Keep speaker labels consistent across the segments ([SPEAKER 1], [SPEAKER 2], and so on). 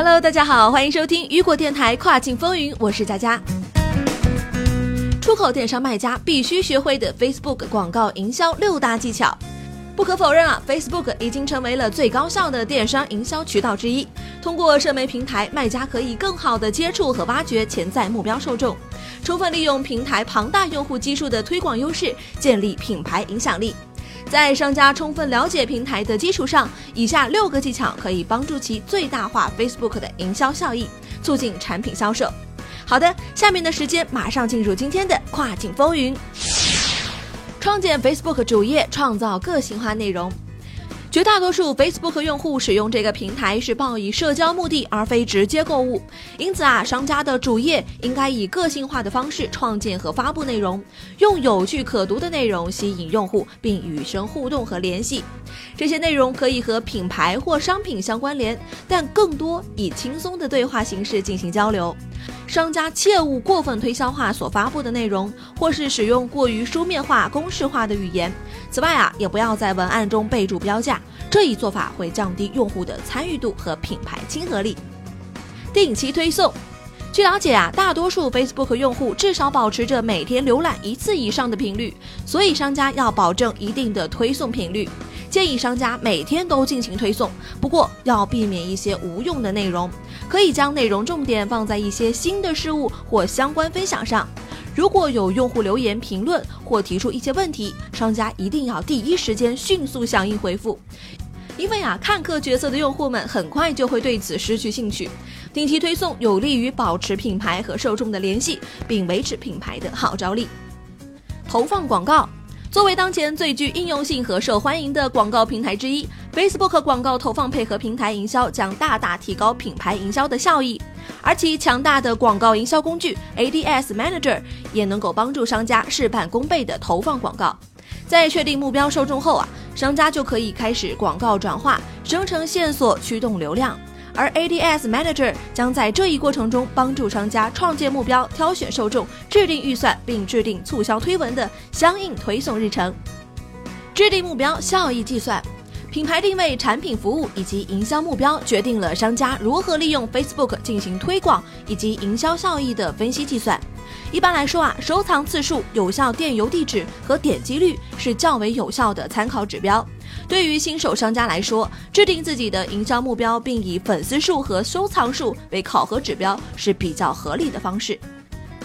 [SPEAKER 1] Hello，大家好，欢迎收听雨果电台跨境风云，我是佳佳。出口电商卖家必须学会的 Facebook 广告营销六大技巧。不可否认啊，Facebook 已经成为了最高效的电商营销渠道之一。通过社媒平台，卖家可以更好的接触和挖掘潜在目标受众，充分利用平台庞大用户基数的推广优势，建立品牌影响力。在商家充分了解平台的基础上，以下六个技巧可以帮助其最大化 Facebook 的营销效益，促进产品销售。好的，下面的时间马上进入今天的跨境风云。创建 Facebook 主页，创造个性化内容。绝大多数 Facebook 用户使用这个平台是抱以社交目的，而非直接购物。因此啊，商家的主页应该以个性化的方式创建和发布内容，用有趣可读的内容吸引用户，并与生互动和联系。这些内容可以和品牌或商品相关联，但更多以轻松的对话形式进行交流。商家切勿过分推销化所发布的内容，或是使用过于书面化、公式化的语言。此外啊，也不要在文案中备注标价，这一做法会降低用户的参与度和品牌亲和力。定期推送，据了解啊，大多数 Facebook 用户至少保持着每天浏览一次以上的频率，所以商家要保证一定的推送频率。建议商家每天都进行推送，不过要避免一些无用的内容，可以将内容重点放在一些新的事物或相关分享上。如果有用户留言评论或提出一些问题，商家一定要第一时间迅速响应回复，因为啊，看客角色的用户们很快就会对此失去兴趣。定期推送有利于保持品牌和受众的联系，并维持品牌的号召力。投放广告。作为当前最具应用性和受欢迎的广告平台之一，Facebook 广告投放配合平台营销将大大提高品牌营销的效益。而其强大的广告营销工具 Ads Manager 也能够帮助商家事半功倍的投放广告。在确定目标受众后啊，商家就可以开始广告转化，生成线索，驱动流量。而 Ads Manager 将在这一过程中帮助商家创建目标、挑选受众、制定预算，并制定促销推文的相应推送日程。制定目标效益计算，品牌定位、产品服务以及营销目标决定了商家如何利用 Facebook 进行推广以及营销效益的分析计算。一般来说啊，收藏次数、有效电邮地址和点击率是较为有效的参考指标。对于新手商家来说，制定自己的营销目标，并以粉丝数和收藏数为考核指标是比较合理的方式。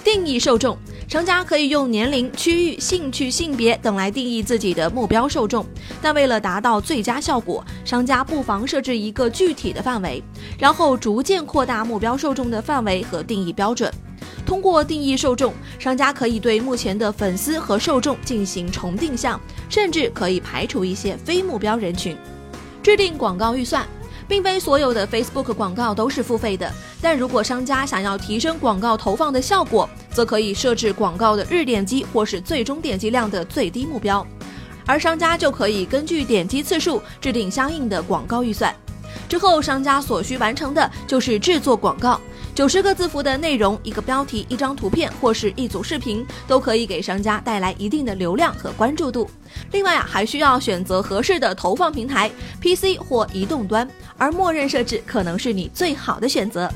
[SPEAKER 1] 定义受众，商家可以用年龄、区域、兴趣、性别等来定义自己的目标受众，但为了达到最佳效果，商家不妨设置一个具体的范围，然后逐渐扩大目标受众的范围和定义标准。通过定义受众，商家可以对目前的粉丝和受众进行重定向，甚至可以排除一些非目标人群。制定广告预算，并非所有的 Facebook 广告都是付费的，但如果商家想要提升广告投放的效果，则可以设置广告的日点击或是最终点击量的最低目标，而商家就可以根据点击次数制定相应的广告预算。之后，商家所需完成的就是制作广告。九十个字符的内容，一个标题，一张图片或是一组视频，都可以给商家带来一定的流量和关注度。另外啊，还需要选择合适的投放平台，PC 或移动端，而默认设置可能是你最好的选择。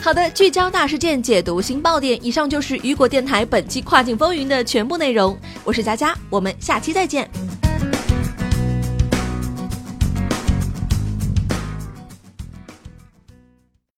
[SPEAKER 1] 好的，聚焦大事件，解读新爆点。以上就是雨果电台本期跨境风云的全部内容。我是佳佳，我们下期再见。